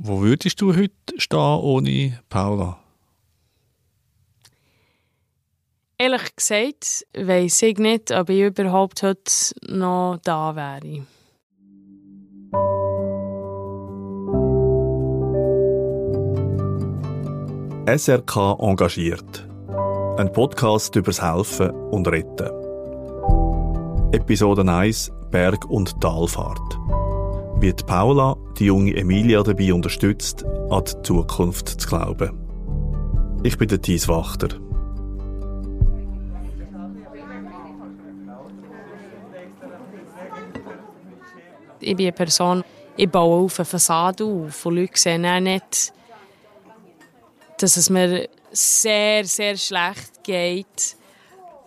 Wo würdest du heute stehen ohne Paula? Ehrlich gesagt weiss ich nicht, ob ich überhaupt heute noch da wäre. SRK engagiert. Ein Podcast übers Helfen und Retten. Episode 1 Berg- und Talfahrt. Wie Paula die junge Emilia dabei unterstützt, an die Zukunft zu glauben. Ich bin der Thies Wachter. Ich bin eine Person, ich baue auf eine Fassade auf und Leute sehen auch nicht, dass es mir sehr, sehr schlecht geht.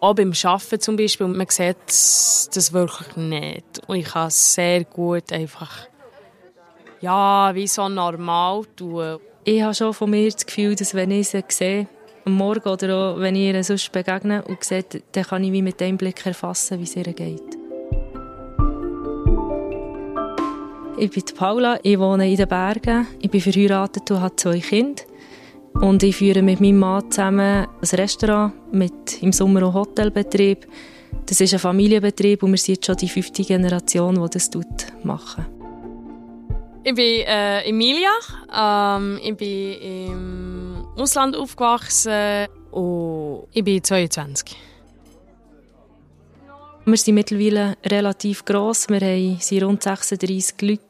Auch beim Arbeiten zum Beispiel. Man sieht das wirklich nicht. Und ich kann sehr gut einfach, ja, wie so normal tun. Ich habe schon von mir das Gefühl, dass wenn ich sie sehe, am Morgen oder auch wenn ich ihr sonst begegne und sehe, dann kann ich wie mit dem Blick erfassen, wie es ihr geht. Ich bin Paula, ich wohne in den Bergen. Ich bin verheiratet und habe zwei Kinder. Und ich führe mit meinem Mann zusammen ein Restaurant mit im Sommer einen Hotelbetrieb. Das ist ein Familienbetrieb und wir sind jetzt schon die fünfte Generation, die das machen. Ich bin äh, Emilia. Ähm, ich bin im Ausland aufgewachsen und ich bin 22. Wir sind mittlerweile relativ gross. Wir sind rund 36 Leute,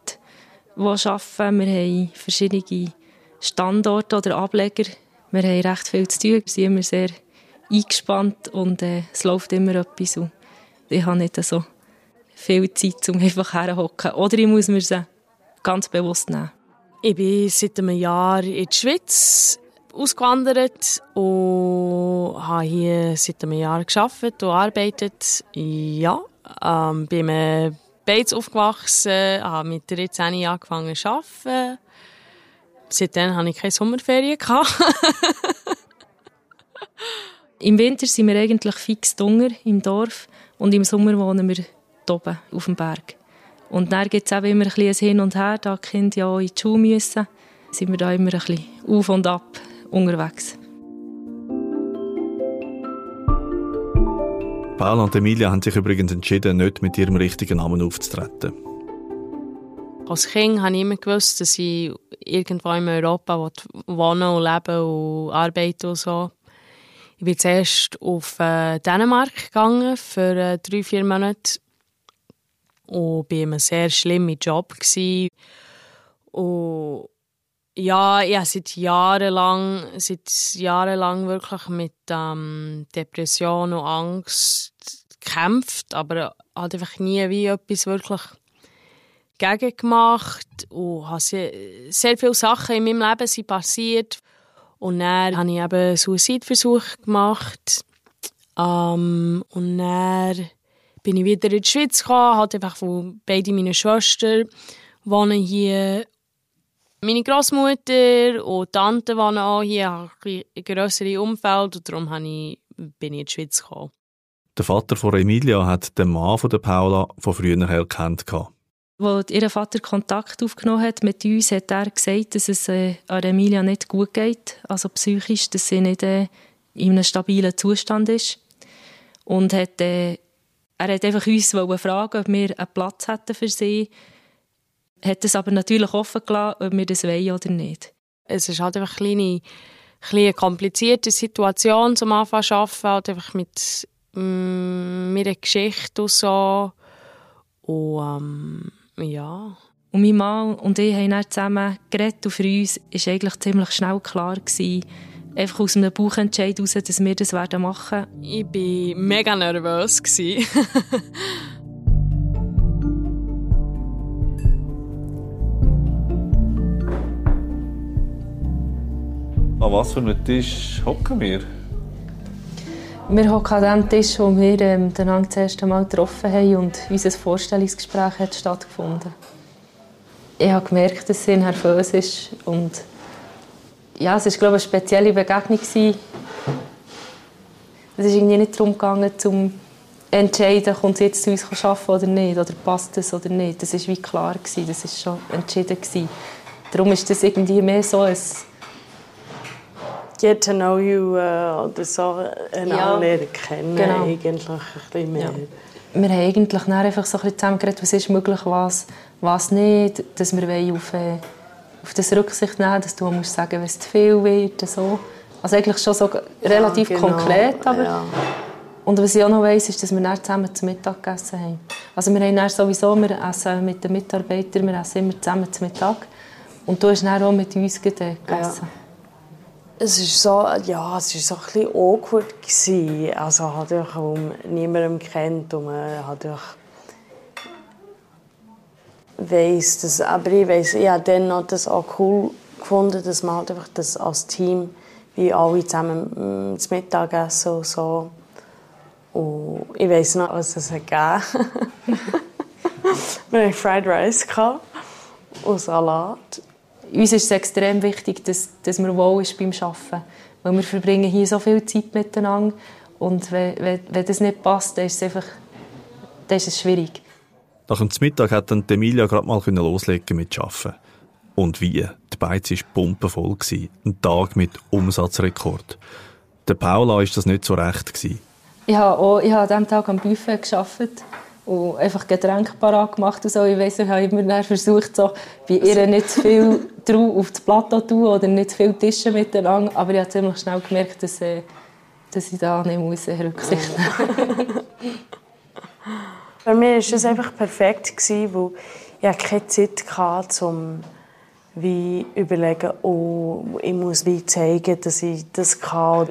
die arbeiten. Wir haben verschiedene Standorte oder Ableger. Wir haben recht viel zu tun. Wir sind immer sehr eingespannt und äh, es läuft immer etwas. Und ich habe nicht so viel Zeit, um einfach herzuhocken. Oder ich muss mir sie ganz bewusst nehmen. Ich bin seit einem Jahr in die Schweiz ausgewandert und habe hier seit einem Jahr gearbeitet und arbeitet. Ja, ähm, bin mir beides aufgewachsen, habe mit 13 Jahren angefangen zu arbeiten. Seitdem hatte ich keine Sommerferien. Im Winter sind wir eigentlich fix Dunger im Dorf und im Sommer wohnen wir oben auf dem Berg. Und dann gibt es eben immer ein bisschen Hin und Her, da die Kinder ja auch in die Schule müssen, sind wir da immer ein bisschen auf und ab unterwegs. Paula und Emilia haben sich übrigens entschieden, nicht mit ihrem richtigen Namen aufzutreten. Als Kind habe ich immer gewusst, dass ich irgendwo in Europa wohnen und leben und arbeiten und so. Ich bin zuerst auf äh, Dänemark gegangen für äh, drei, vier Monate und war in einem sehr schlimmen Job. Und ja, ich habe seit Jahren seit Jahren wirklich mit ähm, Depression und Angst gekämpft, aber hat einfach nie wie etwas wirklich gegen gemacht und habe sehr, sehr viele Sachen in meinem Leben sind passiert. Und dann habe ich eben einen Suizidversuch gemacht. Ähm, und dann bin ich wieder in die Schweiz gekommen, halt einfach, wo beide meine Schwestern wohnen hier meine Großmutter und Tante wohnen auch hier, haben ein grösseres Umfeld und darum ich, bin ich in die Schweiz gekommen. Der Vater von Emilia hat den Mann von der Paula von früher her kennt. Als ihr Vater Kontakt aufgenommen hat mit uns, hat er gesagt, dass es äh, an Emilia nicht gut geht, also psychisch, dass sie nicht äh, in einem stabilen Zustand ist. Und hat, äh, er hat einfach uns fragen, ob wir einen Platz hätten für sie hat es aber natürlich offen gelassen, ob wir das wollen oder nicht. Es ist halt einfach eine kleine, eine komplizierte Situation zum Anfang zu arbeiten, halt einfach mit, mm, mit einer Geschichte und so. Und ähm, ja. Und mein Mann und ich haben dann zusammen geredet und für uns war eigentlich ziemlich schnell klar, gewesen, einfach aus einem Bauchentscheid heraus, dass wir das machen werden. Ich war mega nervös. An was für einem Tisch hocken wir? Wir hocken an dem Tisch, wo wir ähm, den das erste Mal getroffen haben und unser Vorstellungsgespräch hat stattgefunden. Ich habe gemerkt, dass sie nervös ist und ja, es war glaube ich, eine spezielle Begegnung. Es ist irgendwie nicht darum gegangen, zum entscheiden, kommt sie jetzt zu uns arbeiten oder nicht, oder passt es oder nicht. Das war wie klar, das war schon entschieden. darum ist das irgendwie mehr so ein Get to know you äh, oder so einander Ja, kennen genau. eigentlich ein bisschen mehr. Ja. wir haben eigentlich einfach so ein bisschen zusammengeredet, was ist möglich, was, was nicht, dass wir auf, äh, auf das Rücksicht nehmen, dass du musst sagen, wenn es zu viel wird, so. Also eigentlich schon so relativ Ja, genau, konkret, aber ja. und was ich auch noch weiss, ist, dass wir dann zusammen zu Mittag gegessen haben. Also wir haben dann sowieso, wir essen mit den Mitarbeitern, wir essen immer zusammen zu Mittag und du hast dann auch mit uns gegessen. Es ist so, ja, es so ein bisschen awkward gewesen. Also weil man niemanden kennt und man halt weiss, dass, aber ich weiss, ich habe dann noch das auch cool gefunden, dass man halt einfach das als Team wie alle zusammen mm, zu Mittag essen und so. Und ich weiss noch, was es hat gegeben Wir hatten Fried Rice gehabt und Salat. Uns ist es extrem wichtig, dass, dass man wohl ist beim Arbeiten. Weil wir verbringen hier so viel Zeit miteinander. Und wenn, wenn, wenn das nicht passt, dann ist es einfach dann ist es schwierig. Nach dem Mittag hat dann Emilia gerade mal loslegen mit Arbeiten. Und wie? Die Beiz war pumpenvoll. gewesen. Ein Tag mit Umsatzrekord. Der Paula war das nicht so recht. gewesen. Ich habe, auch, ich habe an diesem Tag am Buffet gearbeitet und einfach Getränke parat gemacht und so. Ich weiss, ich habe immer versucht, so bei ihr nicht zu viel drauf auf das Plateau zu tun oder nicht zu viele Tische miteinander. Aber ich habe ziemlich schnell gemerkt, dass, äh, dass ich da nicht muss äh, Rücksicht nehmen muss. Für mich war es einfach perfekt, weil ich keine Zeit hatte, um wie überlegen, oh, ich muss wie zeigen, dass ich das kann.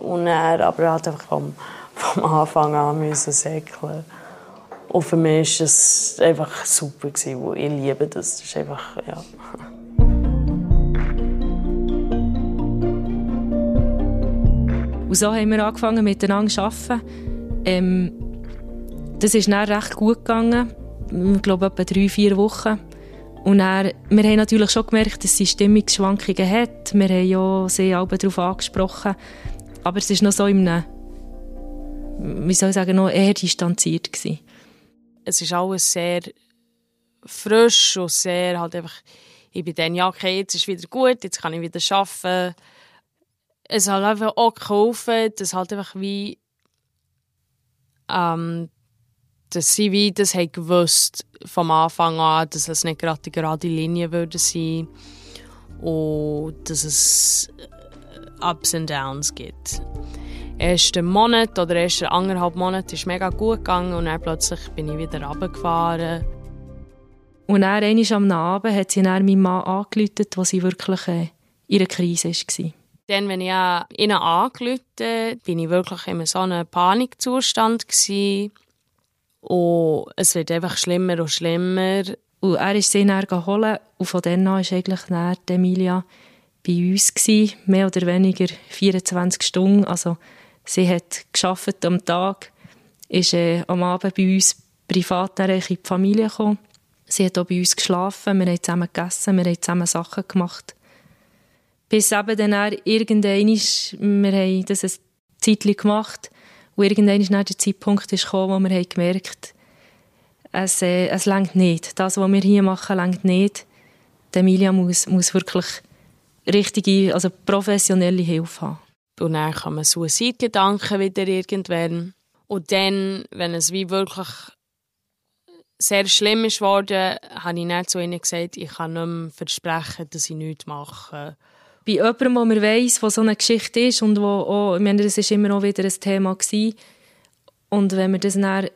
Und er aber halt einfach vom, vom Anfang an müssen säckeln. Und für mich war es einfach super, weil ich liebe das. Das ist einfach, ja. Und so haben wir angefangen, miteinander zu arbeiten. Ähm, das ist dann recht gut gegangen. Ich glaube, etwa drei, vier Wochen. Und dann, wir haben natürlich schon gemerkt, dass sie Stimmungsschwankungen hat. Wir haben ja sie alle darauf angesprochen. Aber es war noch so in einem, wie soll ich sagen, noch eher distanziert. Gewesen. Es ist alles sehr frisch und sehr halt einfach, ich bin dann, ja, okay, jetzt ist wieder gut, jetzt kann ich wieder arbeiten. Es hat einfach auch geholfen, dass halt einfach wie, ähm, dass sie wie das haben gewusst vom Anfang an, dass es nicht gerade die gerade Linie würde sein und dass es Ups und Downs gibt. Ersten Monat oder erste anderthalb Monate ist mega gut gegangen und dann plötzlich bin ich wieder runtergefahren. Und dann, einmal am Abend, hat sie dann meinen Mann angerufen, wo sie wirklich äh, in einer Krise war. Dann, wenn ich äh, ihnen angerufen bin ich wirklich in so einem Panikzustand gewesen. Und es wird einfach schlimmer und schlimmer. Und er ist sie dann geholt und von dann an war eigentlich dann Emilia bei uns, gewesen, mehr oder weniger 24 Stunden. Also sie hat geschafft am Tag, ist äh, am Abend bei uns privat in die Familie gekommen. Sie hat auch bei uns geschlafen, wir haben zusammen gegessen, wir haben zusammen Sachen gemacht. Bis eben dann irgendwann, wir haben das ein Zeitchen gemacht, und irgendwann ist der Zeitpunkt gekommen, wo wir haben gemerkt es, äh, es längt nicht. Das, was wir hier machen, längt nicht. Die Emilia muss, muss wirklich richtige, also professionelle Hilfe haben. Und dann kommen Suizidgedanken wieder irgendwann. Und dann, wenn es wie wirklich sehr schlimm ist worden, habe ich dann zu ihnen gesagt, ich kann nicht mehr versprechen, dass ich nichts mache. Bei jemandem, wo man weiss, was so eine Geschichte ist und wo auch, ich meine, das ist immer auch wieder ein Thema gewesen. Und wenn man das dann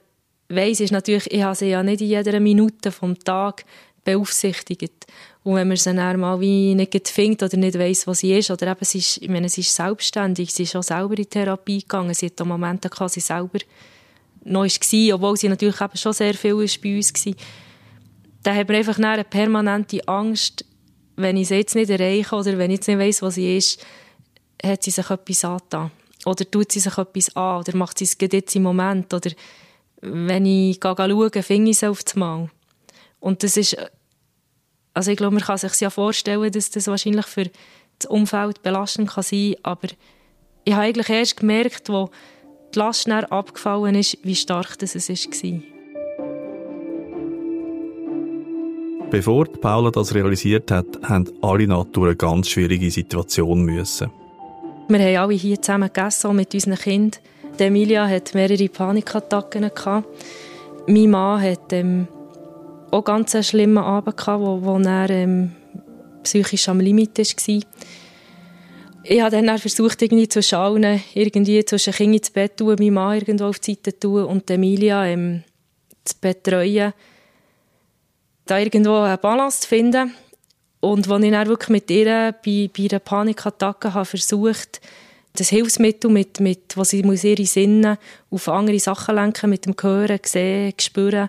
weiss, ist natürlich, ich habe sie ja nicht in jeder Minute vom Tag beaufsichtigt. Und wenn man sie dann mal wie nicht findet oder nicht weiss, was sie ist, oder eben, sie ist, ich meine, sie ist selbstständig, sie ist auch selber in Therapie gegangen, sie hat auch Momente gehabt, sie selber noch war, obwohl sie natürlich eben schon sehr viel ist bei uns war. Dann hat man einfach eine permanente Angst, wenn ich sie jetzt nicht erreiche oder wenn ich jetzt nicht weiss, was sie ist, hat sie sich etwas angetan. Oder tut sie sich etwas an oder macht sie es jetzt im Moment. Oder wenn ich schaue, finde ich sie auf das Mal. Und das ist, also ich glaube, man kann sich ja vorstellen, dass das wahrscheinlich für das Umfeld belastend kann sein kann, aber ich habe eigentlich erst gemerkt, wo die Last abgefallen ist, wie stark das war. Bevor Paula das realisiert hat, haben alle durch eine ganz schwierige Situation müssen. Wir haben alle hier zusammen gegessen, mit unseren Kindern. Emilia hat mehrere Panikattacken. Gehabt. Mein Mann hat ähm, auch ganz einen schlimmen Abend, gehabt, wo, wo er ähm, psychisch am Limit war. Ich habe dann versucht, irgendwie zu schauen, irgendwie zwischen Kindern ins Bett tun, meinen Mann irgendwo auf die Seite tun und Emilia ähm, zu betreuen. Da irgendwo eine Balance zu finden. Und als ich dann wirklich mit ihr bei, bei einer Panikattacke habe versucht, das Hilfsmittel, mit, mit, was sie muss ihre Sinne auf andere Sachen lenken, mit dem Hören, Sehen, Spüren,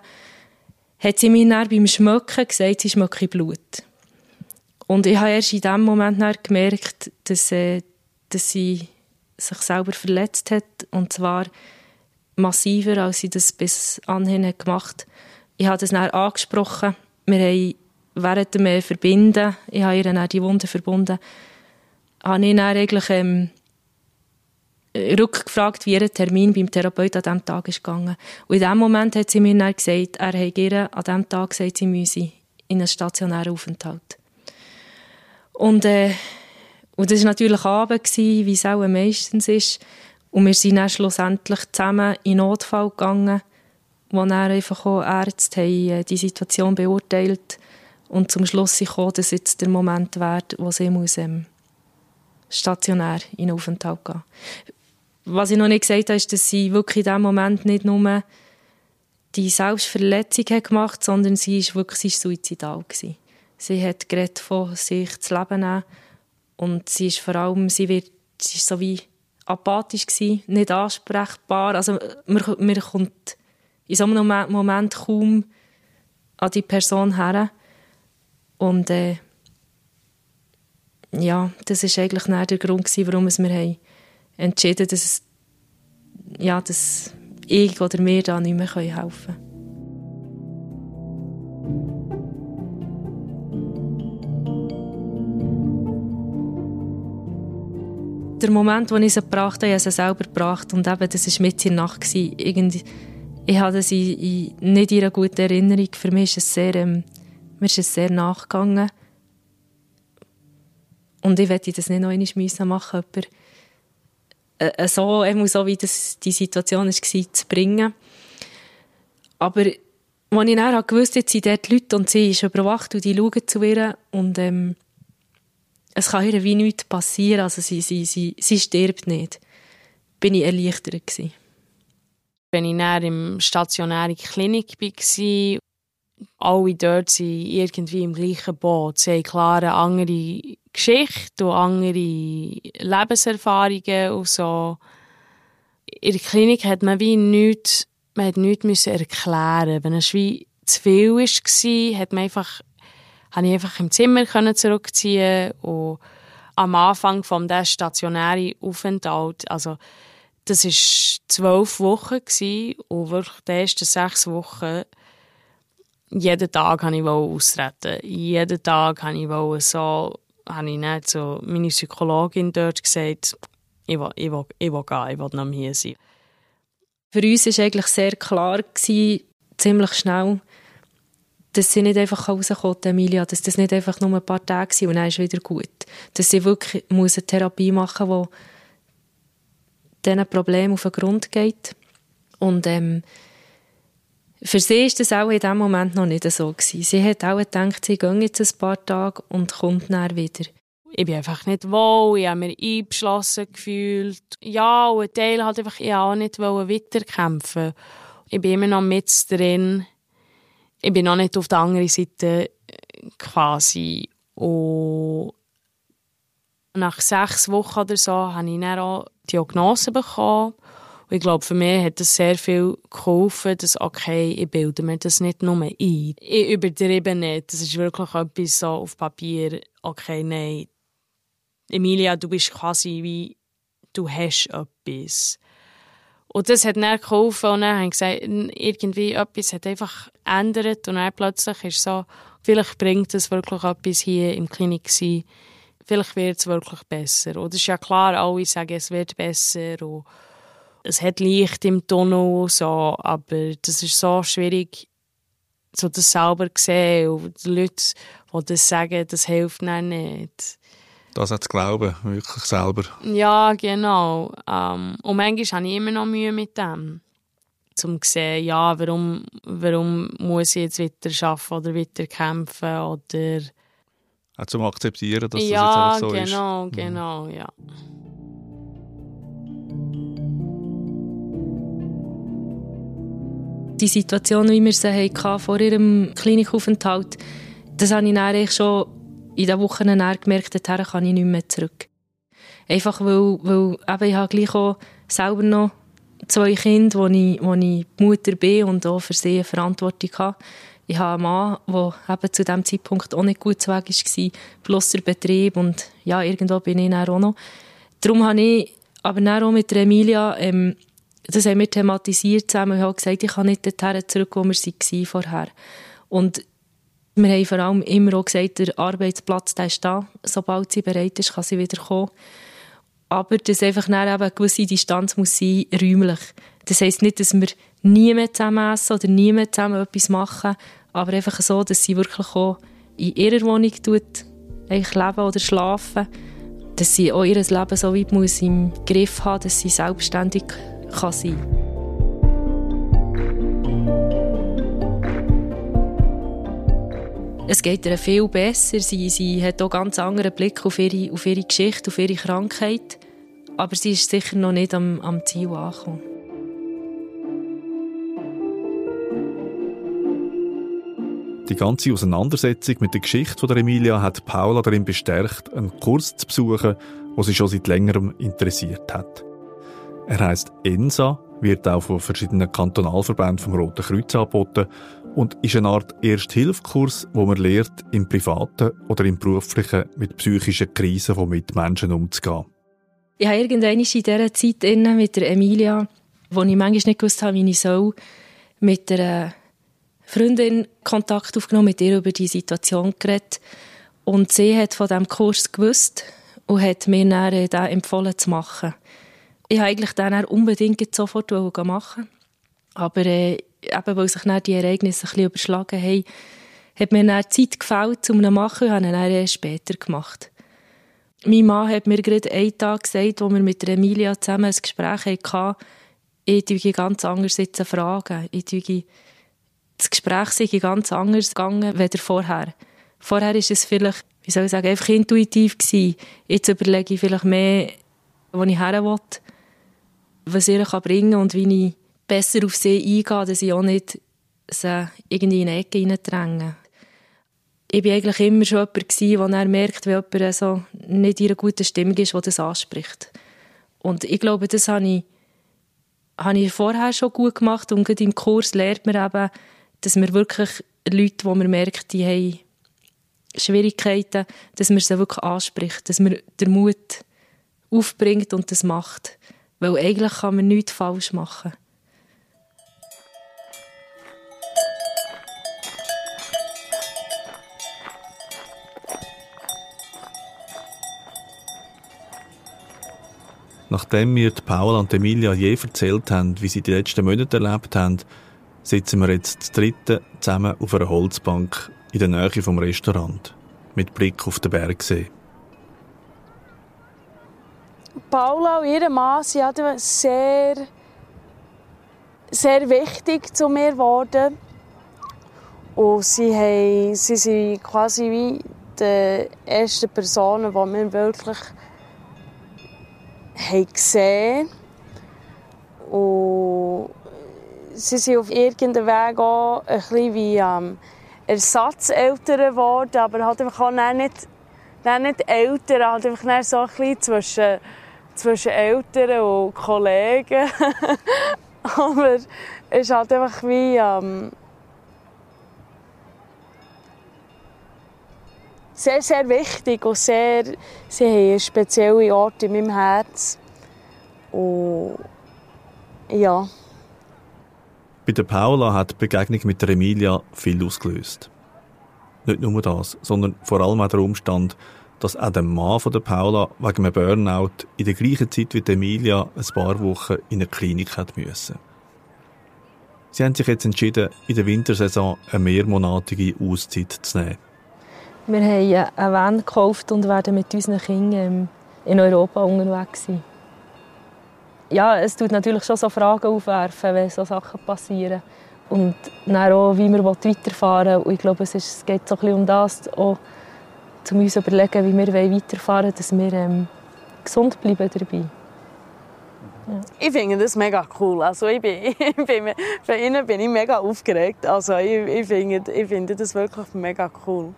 hat sie mir dann beim Schmecken gesagt, sie schmecke Blut. Und ich habe erst in dem Moment gemerkt, dass, äh, dass sie sich selber verletzt hat. Und zwar massiver, als sie das bis anhin gemacht hat. Ich habe das dann angesprochen. Wir haben während dem Verbinden, ich habe ihr dann die Wunde verbunden, habe ich dann eigentlich ähm, rückgefragt, wie ihr Termin beim Therapeuten an diesem Tag ist gegangen. Und in diesem Moment hat sie mir dann gesagt, er habe ihr an diesem Tag gesagt, sie müsse in einen stationären Aufenthalt. Und, äh, und das war natürlich Abend, wie es auch meistens ist. Und wir sind dann schlussendlich zusammen in Notfall gegangen, wo dann einfach auch Ärzte haben äh, die Situation beurteilt und zum Schluss gekommen, dass jetzt der Moment wäre, wo sie muss, ähm, stationär in Aufenthalt gehen Was ich noch nicht gesagt habe, ist, dass sie wirklich in diesem Moment nicht nur die Selbstverletzung hat gemacht sondern sie war wirklich sie ist suizidal. Gewesen. Sie hat geredet von sich zu leben nehmen. und sie ist vor allem, sie wird, sie ist so wie apathisch gewesen, nicht ansprechbar. Also man, man kommt in so einem Moment kaum an die Person her. Und äh, ja, das ist eigentlich der Grund gewesen, warum wir haben entschieden, dass ja, dass ich oder wir da nicht mehr helfen können. der Moment, wo ich sie gebracht habe, ich habe sie selber gebracht und eben, das war mit in der Nacht. Irgendwie, ich hatte sie in, nicht in einer guten Erinnerung. Für mich ist es sehr, ähm, mir ist es sehr nachgegangen. Und ich werde das nicht noch einmal machen müssen, äh, äh, so, eben so wie das die Situation war, zu bringen. Aber als ich dann wusste, jetzt sind dort Leute und sie ist überwacht und die schauen zu ihr und ähm, es kann ihr wie nichts passieren, also sie, sie, sie, sie stirbt nicht, bin ich erleichtert gewesen. Wenn ich dann im stationären Klinik war, alle dort sind irgendwie im gleichen Boot. Sie haben klar eine andere Geschichte und andere Lebenserfahrungen und so. In der Klinik hat man wie nichts, man hat nichts erklären Wenn es wie zu viel war, hat man einfach konnte ich einfach im Zimmer zurückziehen und am Anfang der stationären Aufenthalt, also das war zwölf Wochen gewesen, und wirklich die ersten sechs Wochen jeden Tag wollte ich ausreden. Jeden Tag wollte ich so, habe ich nicht so meine Psychologin dort gesagt, ich will, ich will, ich will gehen, ich will noch hier sein. Für uns war eigentlich sehr klar, gewesen, ziemlich schnell, dass sie nicht einfach rauskommt, Emilia, dass das nicht einfach nur ein paar Tage sind und dann ist wieder gut. Dass sie wirklich eine Therapie machen muss, diesen Problemen auf den Grund geht. Und ähm, für sie ist das auch in diesem Moment noch nicht so gewesen. Sie hat auch gedacht, sie geht jetzt ein paar Tage und kommt dann wieder. Ich bin einfach nicht wohl, ich habe mich eingeschlossen gefühlt. Ja, und ein Teil hat einfach, ich auch nicht weiterkämpfen Ich bin immer noch mit drin ich bin noch nicht auf der anderen Seite quasi. Und nach sechs Wochen oder so habe ich dann auch Diagnose bekommen. Und ich glaube, für mich hat das sehr viel geholfen, dass, okay, ich bilde mir das nicht nur ein. Ich übertreibe nicht. Das ist wirklich etwas so auf Papier, okay, nein. Emilia, du bist quasi wie, du hast etwas. Und das hat dann geholfen und dann haben gesagt, irgendwie etwas hat einfach geändert und dann plötzlich ist so, vielleicht bringt es wirklich etwas hier im Klinik sein. Vielleicht wird es wirklich besser. Und es ist ja klar, alle sagen, es wird besser und es hat Licht im Tunnel, so, aber das ist so schwierig so das selber sehen und die Leute, die das sagen, das hilft dann nicht. Das hat zu glauben, wirklich selber. Ja, genau. Ähm, und manchmal habe ich immer noch Mühe mit dem. Um zu sehen, ja, warum, warum muss ich jetzt weiter arbeiten oder weiter kämpfen oder... Auch zum Akzeptieren, dass ja, das jetzt einfach so genau, ist. genau, genau, ja. Die Situation, wie wir sie hatten vor ihrem Klinikaufenthalt, das habe ich dann schon in den Wochen gemerkt, dorthin kann ich nicht mehr zurück. Einfach weil, weil eben, ich habe gleich auch selber noch zwei Kinder, wo ich, wo ich Mutter bin und auch für sie eine Verantwortung habe. Ich habe einen Mann, der eben zu diesem Zeitpunkt auch nicht gut zu Weg war, plus der Betrieb und ja, irgendwo bin ich dann auch noch. Darum habe ich aber dann auch mit Emilia ähm, das haben wir thematisiert zusammen. Ich habe gesagt, ich kann nicht dorthin zurück, wo wir waren vorher. Und wir haben vor allem immer auch gesagt, der Arbeitsplatz der ist da. Sobald sie bereit ist, kann sie wieder kommen. Aber dass einfach dann eben eine gewisse Distanz muss sein, räumlich. Das heisst nicht, dass wir nie mehr zusammen essen oder nie mehr zusammen etwas machen, aber einfach so, dass sie wirklich auch in ihrer Wohnung tut, leben oder schlafen, dass sie auch ihr Leben so weit muss im Griff haben, dass sie selbstständig kann sein Es geht ihr viel besser. Sie, sie hat auch ganz anderen Blick auf ihre, auf ihre Geschichte, auf ihre Krankheit. Aber sie ist sicher noch nicht am, am Ziel angekommen. Die ganze Auseinandersetzung mit der Geschichte von Emilia hat Paula darin bestärkt, einen Kurs zu besuchen, wo sie schon seit längerem interessiert hat. Er heißt ENSA, wird auch von verschiedenen Kantonalverbänden vom Roten Kreuz angeboten und ist eine Art Ersthilfkurs, wo man lernt, im Privaten oder im Beruflichen mit psychischen Krisen von Mitmenschen umzugehen. Ich habe irgendwann in dieser Zeit mit der Emilia, wo ich manchmal nicht gewusst habe, wie ich soll, mit einer Freundin Kontakt aufgenommen, mit ihr über die Situation geredet. Und sie hat von diesem Kurs gewusst und hat mir dann äh, den empfohlen zu machen. Ich wollte eigentlich dann unbedingt sofort machen. Aber äh, eben, weil sich dann die Ereignisse ein bisschen überschlagen haben, hat mir dann Zeit gefällt, um ihn zu machen und habe ihn dann erst später gemacht. Mein Mann hat mir gerade einen Tag gesagt, wo wir mit Emilia zusammen ein Gespräch hatten, ich würde ganz anders jetzt fragen. Ich das Gespräch sei ganz anders gegangen als vorher. Vorher war es vielleicht, wie soll ich sagen, einfach intuitiv gewesen. Jetzt überlege ich vielleicht mehr, wo ich her will was ihr kann bringen kann und wie ich besser auf sie eingehe, dass ich auch nicht sie irgendwie in eine Ecke hineindränge. Ich war eigentlich immer schon jemand, der er merkt, wenn jemand so nicht in einer guten Stimmung ist, der das anspricht. Und ich glaube, das habe ich, habe ich vorher schon gut gemacht und gerade im Kurs lernt man eben, dass man wirklich Leute, wo man merkt, die haben Schwierigkeiten, dass man sie wirklich anspricht, dass man den Mut aufbringt und das macht. Weil eigentlich kann man nichts falsch machen. Nachdem mir Paula und Emilia je erzählt haben, wie sie die letzten Monate erlebt haben, sitzen wir jetzt zu dritten zusammen auf einer Holzbank in der Nähe vom Restaurant, mit Blick auf den Bergsee. Paula und ihr Mann sind sehr, sehr wichtig zu mir geworden. Und sie, haben, sie sind quasi wie die ersten Personen, die wir wirklich haben gesehen Und sie sind auf irgendeinem Weg auch ein wie ähm, Ersatzeltern geworden, aber halt einfach auch nicht, nicht Eltern, halt einfach so ein zwischen zwischen Eltern und Kollegen. Aber es ist halt einfach wie... Ähm, sehr, sehr wichtig und sehr, sie haben einen speziellen Ort in meinem Herz. Und ja. Bei der Paula hat die Begegnung mit der Emilia viel ausgelöst. Nicht nur das, sondern vor allem auch der Umstand, dass auch der Mann von der Paula wegen einem Burnout in der gleichen Zeit wie Emilia ein paar Wochen in eine Klinik hat müssen. Sie haben sich jetzt entschieden, in der Wintersaison eine mehrmonatige Auszeit zu nehmen. Wir haben eine Van gekauft und werden mit unseren Kindern in Europa unterwegs sein. Ja, es tut natürlich schon so Fragen aufwerfen, wenn so Sachen passieren. Und dann auch, wie wir weiterfahren wollen. Ich glaube, es, ist, es geht so ein um das, auch, um uns zu überlegen, wie wir weiterfahren wollen, dass wir ähm, gesund bleiben dabei. Ja. Ich finde das mega cool. Also ich bin, ich bin, für ihn bin ich mega aufgeregt. Also ich, ich, finde, ich finde das wirklich mega cool.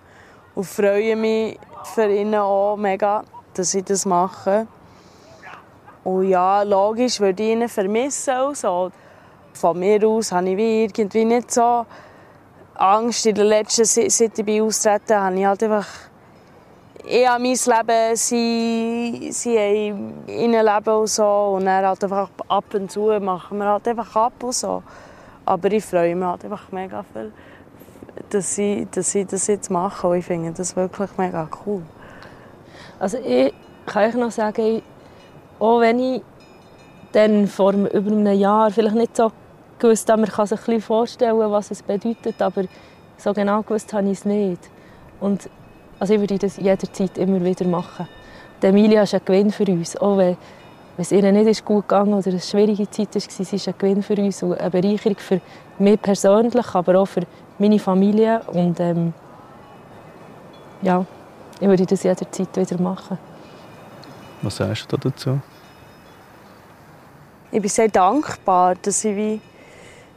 Und freue mich für ihn auch mega, dass sie das machen. Und ja, logisch würde ich ihn vermissen. Also. Von mir aus habe ich irgendwie nicht so Angst. In der letzten seit ich bin austreten, habe ich halt einfach ich habe mein Leben, sie, sie haben ihr Leben und so. Und dann halt einfach ab und zu machen wir halt einfach ab und so. Aber ich freue mich halt einfach mega viel, dass sie, dass sie das jetzt machen. Und ich finde das wirklich mega cool. Also ich kann euch noch sagen, auch wenn ich dann vor über einem Jahr vielleicht nicht so gewusst habe, man kann sich ein bisschen vorstellen, was es bedeutet, aber so genau gewusst habe ich es nicht. Und also ich würde das jederzeit immer wieder machen. Die Emilia ist ein Gewinn für uns, auch wenn es ihr nicht gut gegangen oder eine schwierige Zeit war, sie ist ein Gewinn für uns und eine Bereicherung für mich persönlich, aber auch für meine Familie und ähm, ja, ich würde das jederzeit wieder machen. Was sagst du dazu? Ich bin sehr dankbar, dass, ich wie,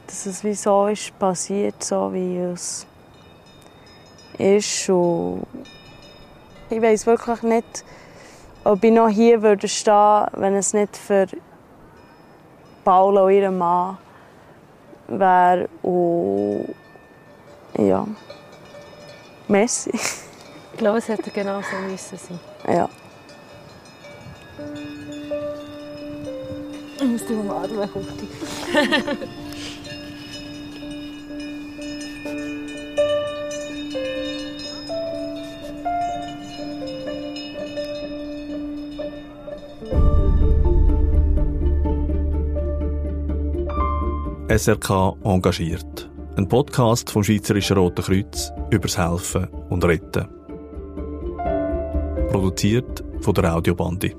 dass es wie so ist passiert, so wie es ist. Und ich weiß wirklich nicht, ob ich noch hier würde stehen, wenn es nicht für Paula und ihren Mann wäre. Und ja, Messi. Ich glaube, es hätte genau so müssen sein. Ja. Ich muss dich umarmen, Kutti. SRK engagiert. Ein Podcast vom Schweizerischen Roten Kreuz übers Helfen und Retten. Produziert von der Audiobandi.